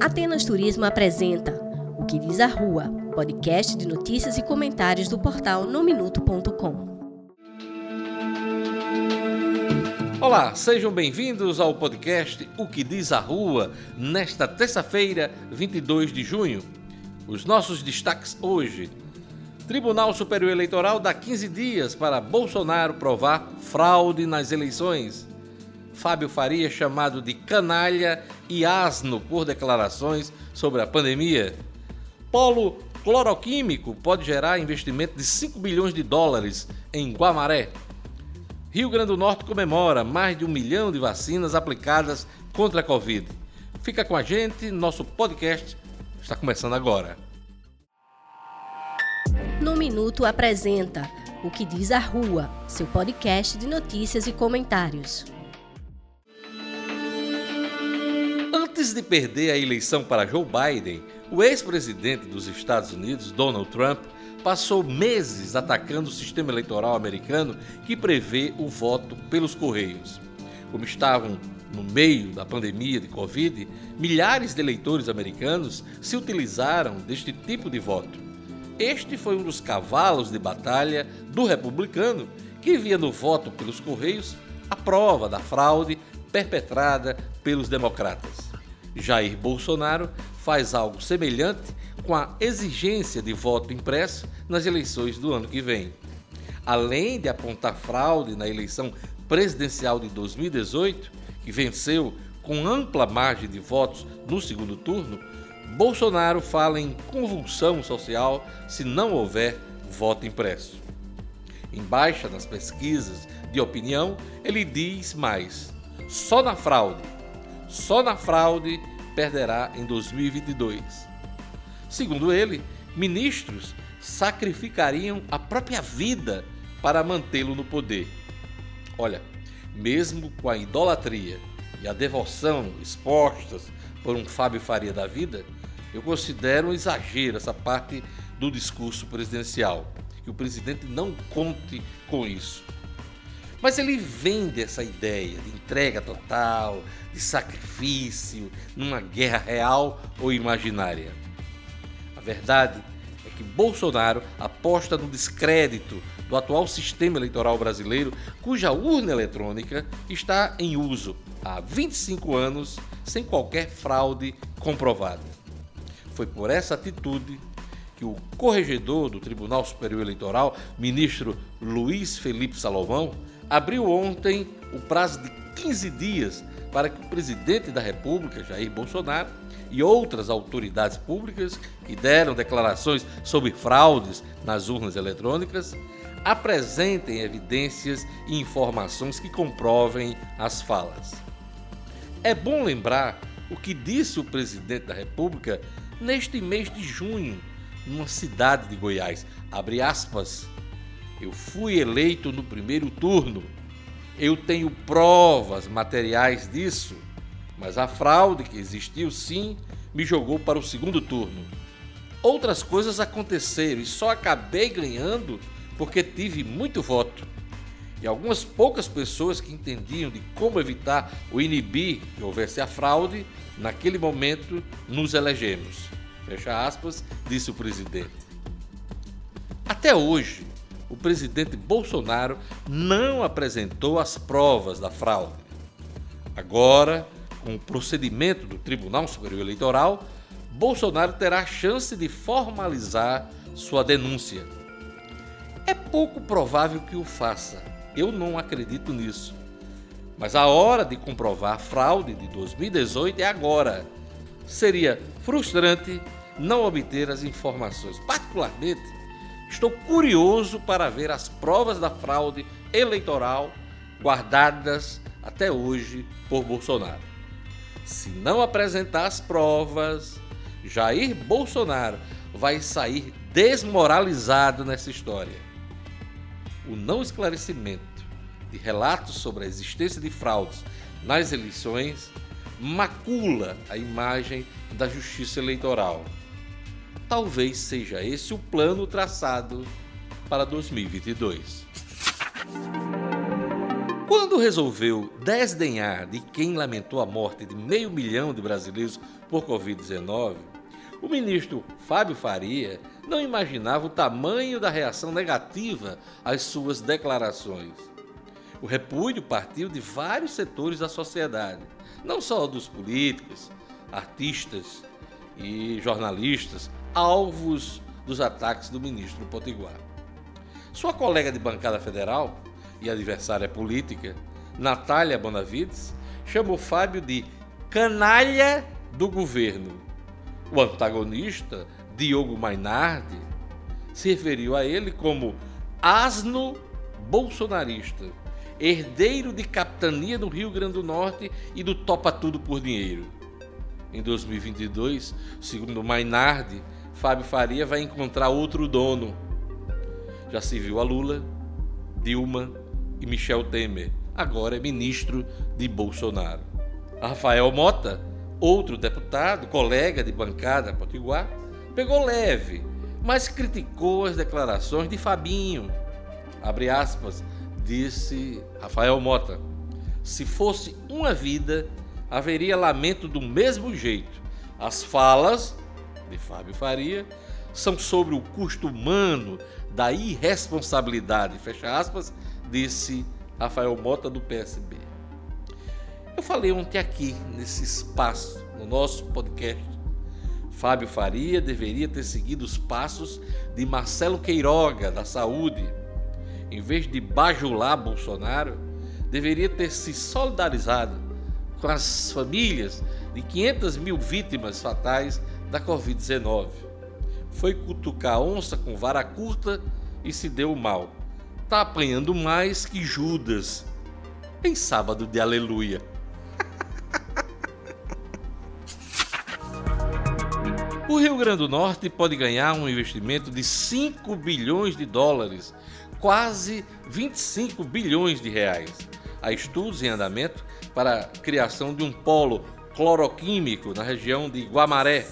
Atenas Turismo apresenta O que diz a Rua, podcast de notícias e comentários do portal nominuto.com. Olá, sejam bem-vindos ao podcast O que diz a Rua, nesta terça-feira, 22 de junho. Os nossos destaques hoje. Tribunal Superior Eleitoral dá 15 dias para Bolsonaro provar fraude nas eleições. Fábio Faria chamado de canalha e asno por declarações sobre a pandemia. Polo cloroquímico pode gerar investimento de 5 bilhões de dólares em Guamaré. Rio Grande do Norte comemora mais de um milhão de vacinas aplicadas contra a Covid. Fica com a gente, nosso podcast está começando agora. No Minuto apresenta O que diz a Rua, seu podcast de notícias e comentários. Antes de perder a eleição para Joe Biden, o ex-presidente dos Estados Unidos, Donald Trump, passou meses atacando o sistema eleitoral americano que prevê o voto pelos correios. Como estavam no meio da pandemia de Covid, milhares de eleitores americanos se utilizaram deste tipo de voto. Este foi um dos cavalos de batalha do republicano que via no voto pelos correios a prova da fraude perpetrada pelos democratas. Jair Bolsonaro faz algo semelhante com a exigência de voto impresso nas eleições do ano que vem. Além de apontar fraude na eleição presidencial de 2018, que venceu com ampla margem de votos no segundo turno, Bolsonaro fala em convulsão social se não houver voto impresso. Em baixa nas pesquisas de opinião, ele diz mais: só na fraude, só na fraude perderá em 2022. Segundo ele, ministros sacrificariam a própria vida para mantê-lo no poder. Olha, mesmo com a idolatria e a devoção expostas por um Fábio Faria da vida, eu considero um exagero essa parte do discurso presidencial. Que o presidente não conte com isso. Mas ele vende essa ideia de entrega total, de sacrifício, numa guerra real ou imaginária. A verdade é que Bolsonaro aposta no descrédito do atual sistema eleitoral brasileiro, cuja urna eletrônica está em uso há 25 anos sem qualquer fraude comprovada. Foi por essa atitude que o corregedor do Tribunal Superior Eleitoral, ministro Luiz Felipe Salomão, abriu ontem o prazo de 15 dias para que o presidente da República, Jair Bolsonaro, e outras autoridades públicas que deram declarações sobre fraudes nas urnas eletrônicas apresentem evidências e informações que comprovem as falas. É bom lembrar o que disse o presidente da República neste mês de junho, numa cidade de Goiás. Abre aspas. Eu fui eleito no primeiro turno. Eu tenho provas materiais disso, mas a fraude que existiu sim me jogou para o segundo turno. Outras coisas aconteceram e só acabei ganhando porque tive muito voto. E algumas poucas pessoas que entendiam de como evitar ou inibir que houvesse a fraude, naquele momento nos elegemos. Fecha aspas, disse o presidente. Até hoje, o presidente Bolsonaro não apresentou as provas da fraude. Agora, com o procedimento do Tribunal Superior Eleitoral, Bolsonaro terá a chance de formalizar sua denúncia. É pouco provável que o faça. Eu não acredito nisso. Mas a hora de comprovar a fraude de 2018 é agora. Seria frustrante não obter as informações. Particularmente, estou curioso para ver as provas da fraude eleitoral guardadas até hoje por Bolsonaro. Se não apresentar as provas, Jair Bolsonaro vai sair desmoralizado nessa história o não esclarecimento de relatos sobre a existência de fraudes nas eleições macula a imagem da justiça eleitoral. Talvez seja esse o plano traçado para 2022. Quando resolveu desdenhar de quem lamentou a morte de meio milhão de brasileiros por Covid-19, o ministro Fábio Faria não imaginava o tamanho da reação negativa às suas declarações. O repúdio partiu de vários setores da sociedade, não só dos políticos, artistas e jornalistas, alvos dos ataques do ministro Potiguar. Sua colega de bancada federal, e adversária política, Natália Bonavides, chamou Fábio de canalha do governo. O antagonista, Diogo Mainardi, se referiu a ele como asno bolsonarista, herdeiro de capitania do Rio Grande do Norte e do topa tudo por dinheiro. Em 2022, segundo Mainardi, Fábio Faria vai encontrar outro dono. Já se viu a Lula, Dilma e Michel Temer. Agora é ministro de Bolsonaro. Rafael Mota, outro deputado, colega de bancada potiguar, pegou leve, mas criticou as declarações de Fabinho. Abre aspas, disse Rafael Mota. Se fosse uma vida, haveria lamento do mesmo jeito. As falas de Fábio Faria são sobre o custo humano da irresponsabilidade, fecha aspas, disse Rafael Mota do PSB. Eu falei ontem aqui, nesse espaço, no nosso podcast, Fábio Faria deveria ter seguido os passos de Marcelo Queiroga, da Saúde. Em vez de bajular Bolsonaro, deveria ter se solidarizado com as famílias de 500 mil vítimas fatais da Covid-19. Foi cutucar onça com vara curta e se deu mal está apanhando mais que Judas em sábado de aleluia. O Rio Grande do Norte pode ganhar um investimento de 5 bilhões de dólares, quase 25 bilhões de reais. Há estudos em andamento para a criação de um polo cloroquímico na região de Guamaré,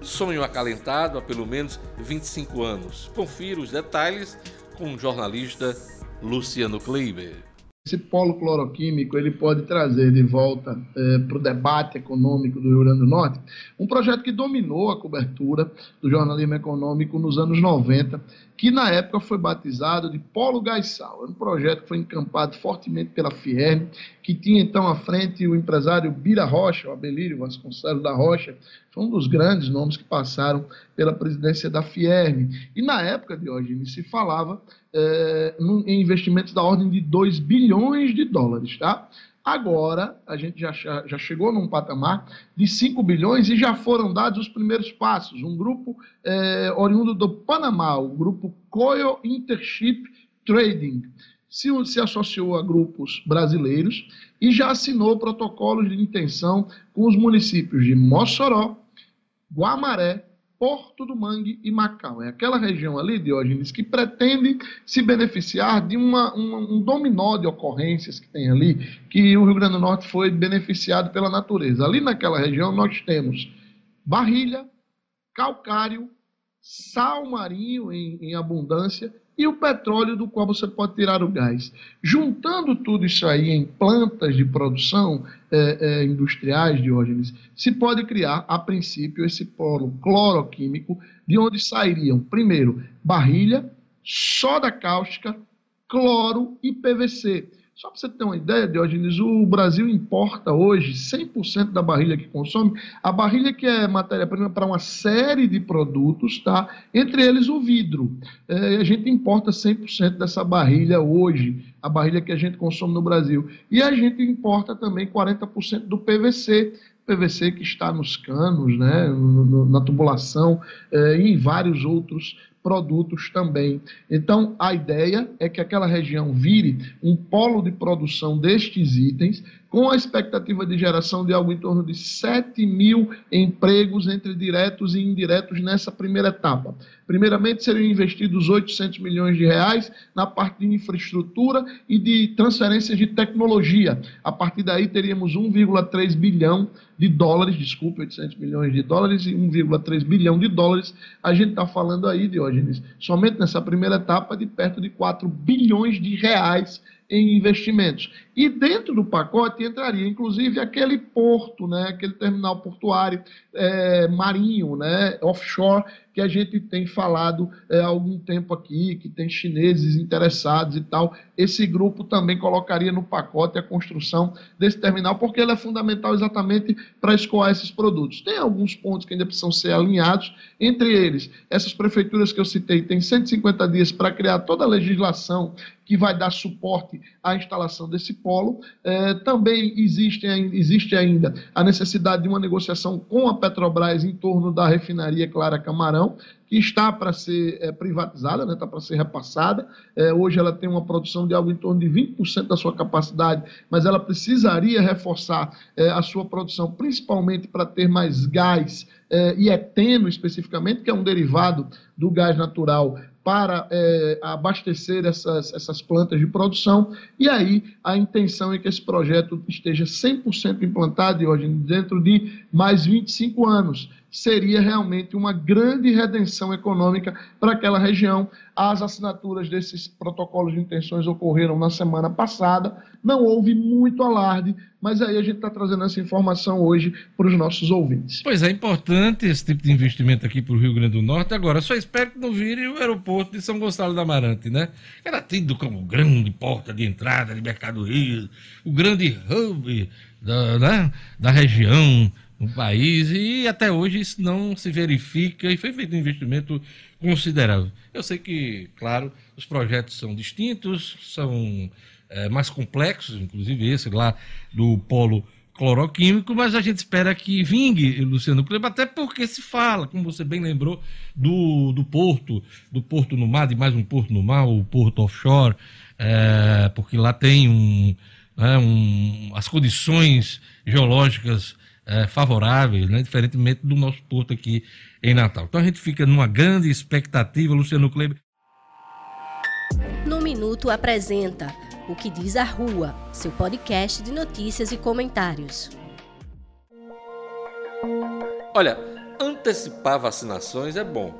sonho acalentado há pelo menos 25 anos. Confira os detalhes com o jornalista Luciano Kleiber. Esse polo cloroquímico ele pode trazer de volta é, para o debate econômico do Rio Grande do Norte um projeto que dominou a cobertura do jornalismo econômico nos anos 90, que na época foi batizado de Polo Gaisal. É um projeto que foi encampado fortemente pela Fierme, que tinha então à frente o empresário Bira Rocha, o Abelírio Vasconcelos da Rocha, foi um dos grandes nomes que passaram pela presidência da Fierme. E na época, Diógenes, se falava é, em investimentos da ordem de 2 bilhões de dólares, tá? Agora, a gente já, já chegou num patamar de 5 bilhões e já foram dados os primeiros passos. Um grupo é, oriundo do Panamá, o grupo Coil Intership Trading, se, se associou a grupos brasileiros e já assinou protocolos de intenção com os municípios de Mossoró, Guamaré, Porto do Mangue e Macau. É aquela região ali, Diógenes, que pretende se beneficiar de uma, um dominó de ocorrências que tem ali, que o Rio Grande do Norte foi beneficiado pela natureza. Ali naquela região nós temos barrilha, calcário, sal marinho em, em abundância e o petróleo do qual você pode tirar o gás. Juntando tudo isso aí em plantas de produção é, é, industriais, Diógenes, se pode criar, a princípio, esse polo cloroquímico, de onde sairiam, primeiro, barrilha, soda cáustica, cloro e PVC. Só para você ter uma ideia, Diógenes, o Brasil importa hoje 100% da barrilha que consome, a barrilha que é matéria-prima para uma série de produtos, tá? entre eles o vidro. É, a gente importa 100% dessa barrilha hoje, a barrilha que a gente consome no Brasil. E a gente importa também 40% do PVC, PVC que está nos canos, né, na tubulação é, e em vários outros produtos também. Então, a ideia é que aquela região vire um polo de produção destes itens, com a expectativa de geração de algo em torno de 7 mil empregos entre diretos e indiretos nessa primeira etapa. Primeiramente, seriam investidos 800 milhões de reais na parte de infraestrutura e de transferências de tecnologia. A partir daí, teríamos 1,3 bilhão de dólares, desculpe, 800 milhões de dólares e 1,3 bilhão de dólares. A gente está falando aí, Diógenes, somente nessa primeira etapa de perto de 4 bilhões de reais em investimentos. E dentro do pacote entraria, inclusive, aquele porto, né, aquele terminal portuário é, marinho, né, offshore, que a gente tem falado é, há algum tempo aqui, que tem chineses interessados e tal. Esse grupo também colocaria no pacote a construção desse terminal, porque ele é fundamental exatamente para escoar esses produtos. Tem alguns pontos que ainda precisam ser alinhados, entre eles, essas prefeituras que eu citei têm 150 dias para criar toda a legislação que vai dar suporte à instalação desse polo. É, também existe, existe ainda a necessidade de uma negociação com a Petrobras em torno da refinaria Clara Camarão, que está para ser é, privatizada, né, está para ser repassada. É, hoje ela tem uma produção de algo em torno de 20% da sua capacidade, mas ela precisaria reforçar é, a sua produção, principalmente para ter mais gás e eteno especificamente, que é um derivado do gás natural para é, abastecer essas, essas plantas de produção, e aí a intenção é que esse projeto esteja 100% implantado, hoje dentro de mais 25 anos seria realmente uma grande redenção econômica para aquela região. As assinaturas desses protocolos de intenções ocorreram na semana passada, não houve muito alarde, mas aí a gente está trazendo essa informação hoje para os nossos ouvintes. Pois é, importante esse tipo de investimento aqui para o Rio Grande do Norte. Agora, só espero que não vire o aeroporto de São Gonçalo da Amarante, né? Era tido como grande porta de entrada de mercadorias, o grande hub da, né, da região no país e até hoje isso não se verifica e foi feito um investimento considerável. Eu sei que, claro, os projetos são distintos, são é, mais complexos, inclusive esse lá do polo cloroquímico, mas a gente espera que vingue, Luciano Kleber, até porque se fala, como você bem lembrou, do, do porto, do porto no mar, de mais um porto no mar, o porto offshore, é, porque lá tem um, é, um, as condições geológicas é, favoráveis, né, diferentemente do nosso porto aqui em Natal. Então a gente fica numa grande expectativa, Luciano Kleber. No Minuto apresenta O que diz a Rua, seu podcast de notícias e comentários. Olha, antecipar vacinações é bom,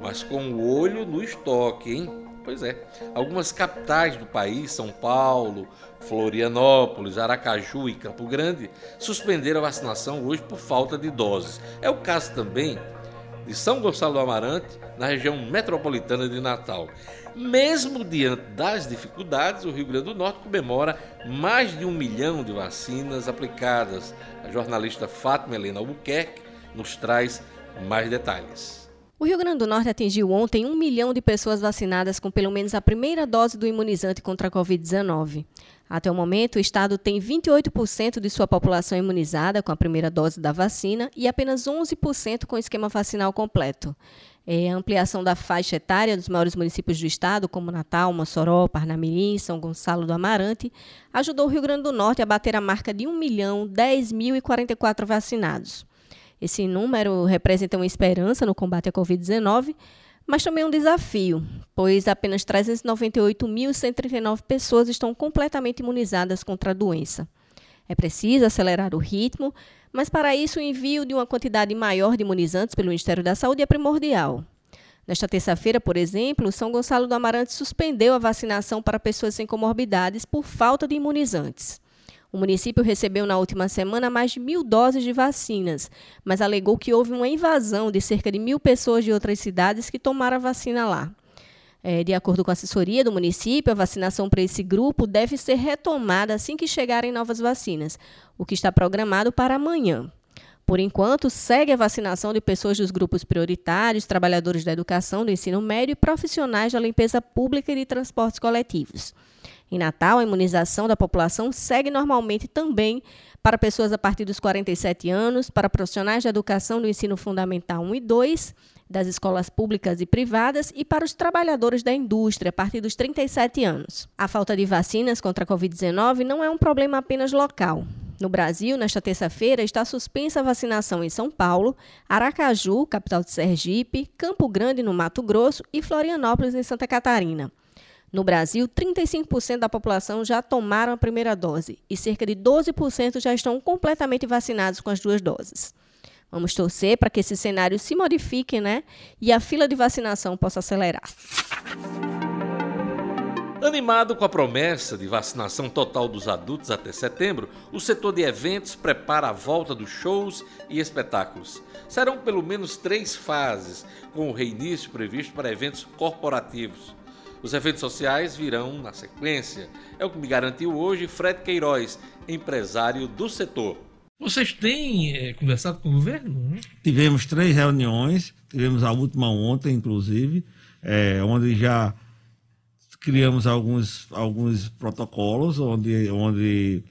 mas com o olho no estoque, hein? Pois é. Algumas capitais do país, São Paulo, Florianópolis, Aracaju e Campo Grande, suspenderam a vacinação hoje por falta de doses. É o caso também de São Gonçalo do Amarante, na região metropolitana de Natal. Mesmo diante das dificuldades, o Rio Grande do Norte comemora mais de um milhão de vacinas aplicadas. A jornalista Fátima Helena Albuquerque nos traz mais detalhes. O Rio Grande do Norte atingiu ontem um milhão de pessoas vacinadas com pelo menos a primeira dose do imunizante contra a Covid-19. Até o momento, o estado tem 28% de sua população imunizada com a primeira dose da vacina e apenas 11% com o esquema vacinal completo. É, a ampliação da faixa etária dos maiores municípios do estado, como Natal, Mossoró, Parnamirim, São Gonçalo do Amarante, ajudou o Rio Grande do Norte a bater a marca de 1 milhão 10 mil e 44 vacinados. Esse número representa uma esperança no combate à Covid-19, mas também um desafio, pois apenas 398.139 pessoas estão completamente imunizadas contra a doença. É preciso acelerar o ritmo, mas para isso o envio de uma quantidade maior de imunizantes pelo Ministério da Saúde é primordial. Nesta terça-feira, por exemplo, São Gonçalo do Amarante suspendeu a vacinação para pessoas sem comorbidades por falta de imunizantes. O município recebeu na última semana mais de mil doses de vacinas, mas alegou que houve uma invasão de cerca de mil pessoas de outras cidades que tomaram a vacina lá. É, de acordo com a assessoria do município, a vacinação para esse grupo deve ser retomada assim que chegarem novas vacinas, o que está programado para amanhã. Por enquanto, segue a vacinação de pessoas dos grupos prioritários, trabalhadores da educação, do ensino médio e profissionais da limpeza pública e de transportes coletivos. Em Natal, a imunização da população segue normalmente também para pessoas a partir dos 47 anos, para profissionais de educação do ensino fundamental 1 e 2, das escolas públicas e privadas e para os trabalhadores da indústria a partir dos 37 anos. A falta de vacinas contra a Covid-19 não é um problema apenas local. No Brasil, nesta terça-feira, está suspensa a vacinação em São Paulo, Aracaju, capital de Sergipe, Campo Grande, no Mato Grosso e Florianópolis, em Santa Catarina. No Brasil, 35% da população já tomaram a primeira dose e cerca de 12% já estão completamente vacinados com as duas doses. Vamos torcer para que esse cenário se modifique, né? E a fila de vacinação possa acelerar. Animado com a promessa de vacinação total dos adultos até setembro, o setor de eventos prepara a volta dos shows e espetáculos. Serão pelo menos três fases, com o reinício previsto para eventos corporativos. Os eventos sociais virão na sequência. É o que me garantiu hoje Fred Queiroz, empresário do setor. Vocês têm é, conversado com o governo? Tivemos três reuniões, tivemos a última ontem, inclusive, é, onde já criamos alguns, alguns protocolos onde, onde,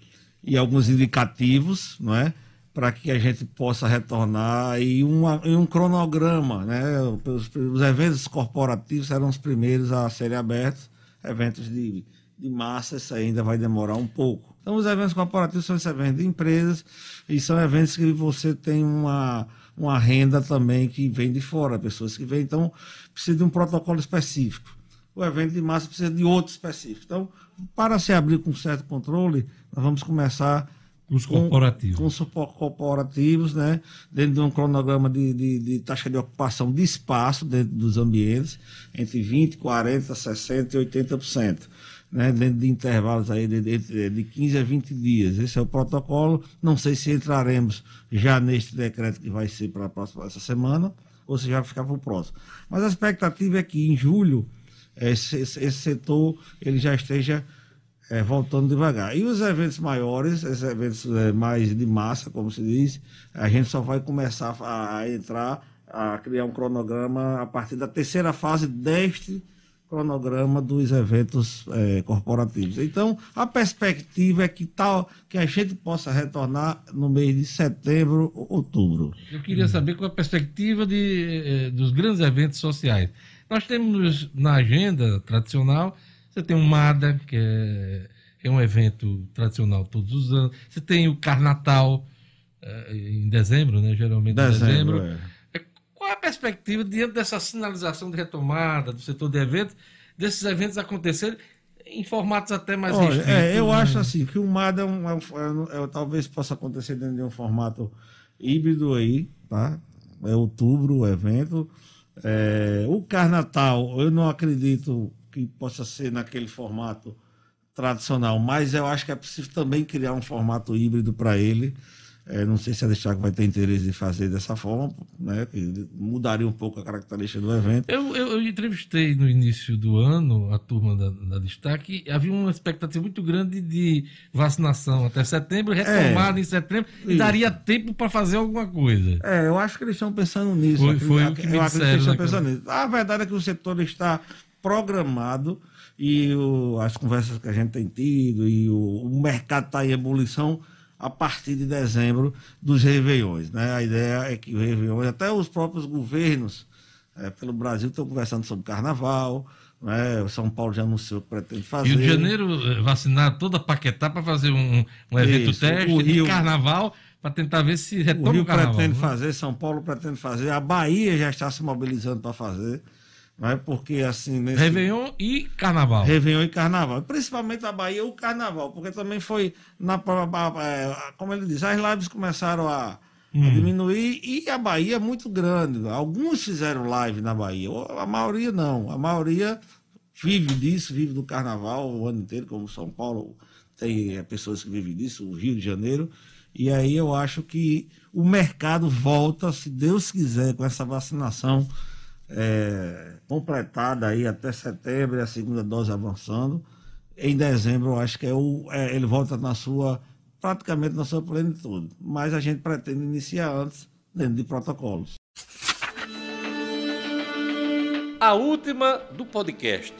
e alguns indicativos, não é? Para que a gente possa retornar e, uma, e um cronograma. Né? Os, os, eventos corporativos serão os primeiros a serem abertos, eventos de, de massa, isso ainda vai demorar um pouco. Então, os eventos corporativos são esses eventos de empresas e são eventos que você tem uma, uma renda também que vem de fora, pessoas que vêm. Então, precisa de um protocolo específico o evento de massa precisa de outro específico. Então, para se abrir com certo controle, nós vamos começar os corporativos. Com, suporte corporativos, né? dentro de um cronograma de, de, de, taxa de ocupação de espaço dentro dos ambientes, entre 20%, 40%, 60% e 80%. Né? Dentro de intervalos aí de, de, de 15 a 20 dias. Esse é o protocolo. Não sei se entraremos já neste decreto que vai ser para a próxima essa semana, ou se já vai ficar para o próximo. Mas a expectativa é que em julho esse, esse setor ele já esteja é, voltando devagar. E os eventos maiores, esses eventos é, mais de massa, como se diz, a gente só vai começar a, a, entrar, a criar um cronograma a partir da terceira fase deste cronograma dos eventos é, corporativos. Então, a perspectiva é que tal que a gente possa retornar no mês de setembro, outubro. Eu queria saber qual a perspectiva de, eh, dos grandes eventos sociais. Nós temos na agenda tradicional, você tem o MADA, que é, é um evento tradicional todos os anos. Você tem o Carnatal, é, em dezembro, né? Geralmente dezembro, em dezembro. É. é. Qual é a perspectiva diante dessa sinalização de retomada do setor de eventos, desses eventos acontecerem em formatos até mais Olha, restritos? É, eu né? acho assim que o MADA é um, é, talvez possa acontecer dentro de um formato híbrido aí, tá? É outubro o evento. É, o Carnatal, eu não acredito que possa ser naquele formato tradicional, mas eu acho que é possível também criar um formato híbrido para ele. É, não sei se a Destaque vai ter interesse em fazer dessa forma, né, que mudaria um pouco a característica do evento. Eu, eu, eu entrevistei no início do ano a turma da, da Destaque, havia uma expectativa muito grande de vacinação até setembro, retomada é, em setembro, e daria tempo para fazer alguma coisa. É, eu acho que eles estão pensando nisso. Foi, foi o que me disseram. Que eles estão pensando nisso. A verdade é que o setor está programado e o, as conversas que a gente tem tido e o, o mercado está em ebulição a partir de dezembro dos Réveillões. Né? A ideia é que o Réveillon, até os próprios governos é, pelo Brasil estão conversando sobre carnaval. Né? O São Paulo já anunciou que pretende fazer. Rio de Janeiro eh, vacinar toda a Paquetá para fazer um, um evento Isso. teste o Rio, de carnaval para tentar ver se retoma o, Rio o carnaval. pretende né? fazer, São Paulo pretende fazer, a Bahia já está se mobilizando para fazer. Né? Porque assim. Nesse... Réveillon e Carnaval. Réveillon e Carnaval. Principalmente a Bahia, o Carnaval, porque também foi. Na, como ele diz, as lives começaram a, hum. a diminuir e a Bahia é muito grande. Alguns fizeram live na Bahia, a maioria não. A maioria vive disso, vive do Carnaval o ano inteiro, como São Paulo tem é, pessoas que vivem disso, o Rio de Janeiro. E aí eu acho que o mercado volta, se Deus quiser, com essa vacinação é, completada aí até setembro e a segunda dose avançando. Em dezembro, eu acho que é o, é, ele volta na sua, praticamente na sua plenitude. Mas a gente pretende iniciar antes, dentro de protocolos. A última do podcast.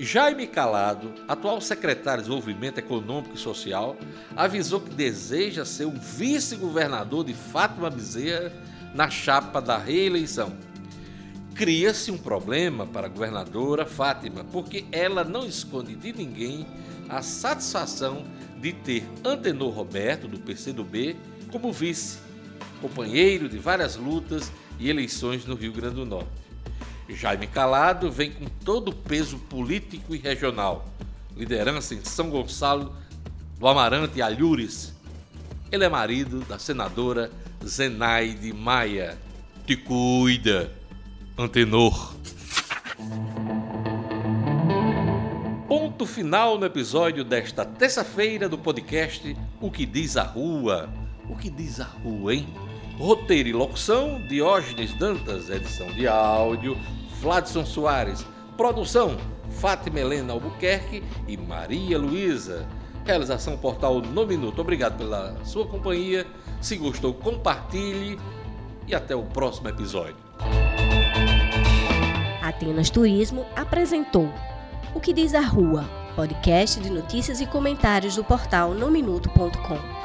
Jaime Calado, atual secretário de Desenvolvimento Econômico e Social, avisou que deseja ser o vice-governador de Fátima Bezerra na chapa da reeleição cria-se um problema para a governadora Fátima, porque ela não esconde de ninguém a satisfação de ter Antenor Roberto, do PCdoB, como vice, companheiro de várias lutas e eleições no Rio Grande do Norte. Jaime Calado vem com todo o peso político e regional, liderança em São Gonçalo do Amarante Alhures. Ele é marido da senadora Zenaide Maia. Te cuida! Antenor. Ponto final no episódio desta terça-feira do podcast O que diz a rua. O que diz a rua, hein? Roteiro e locução: Diógenes Dantas, edição de áudio, Fladson Soares, produção: Fátima Helena Albuquerque e Maria Luísa. Realização Portal No Minuto. Obrigado pela sua companhia. Se gostou, compartilhe e até o próximo episódio. Atenas Turismo apresentou O que diz a Rua, podcast de notícias e comentários do portal nominuto.com.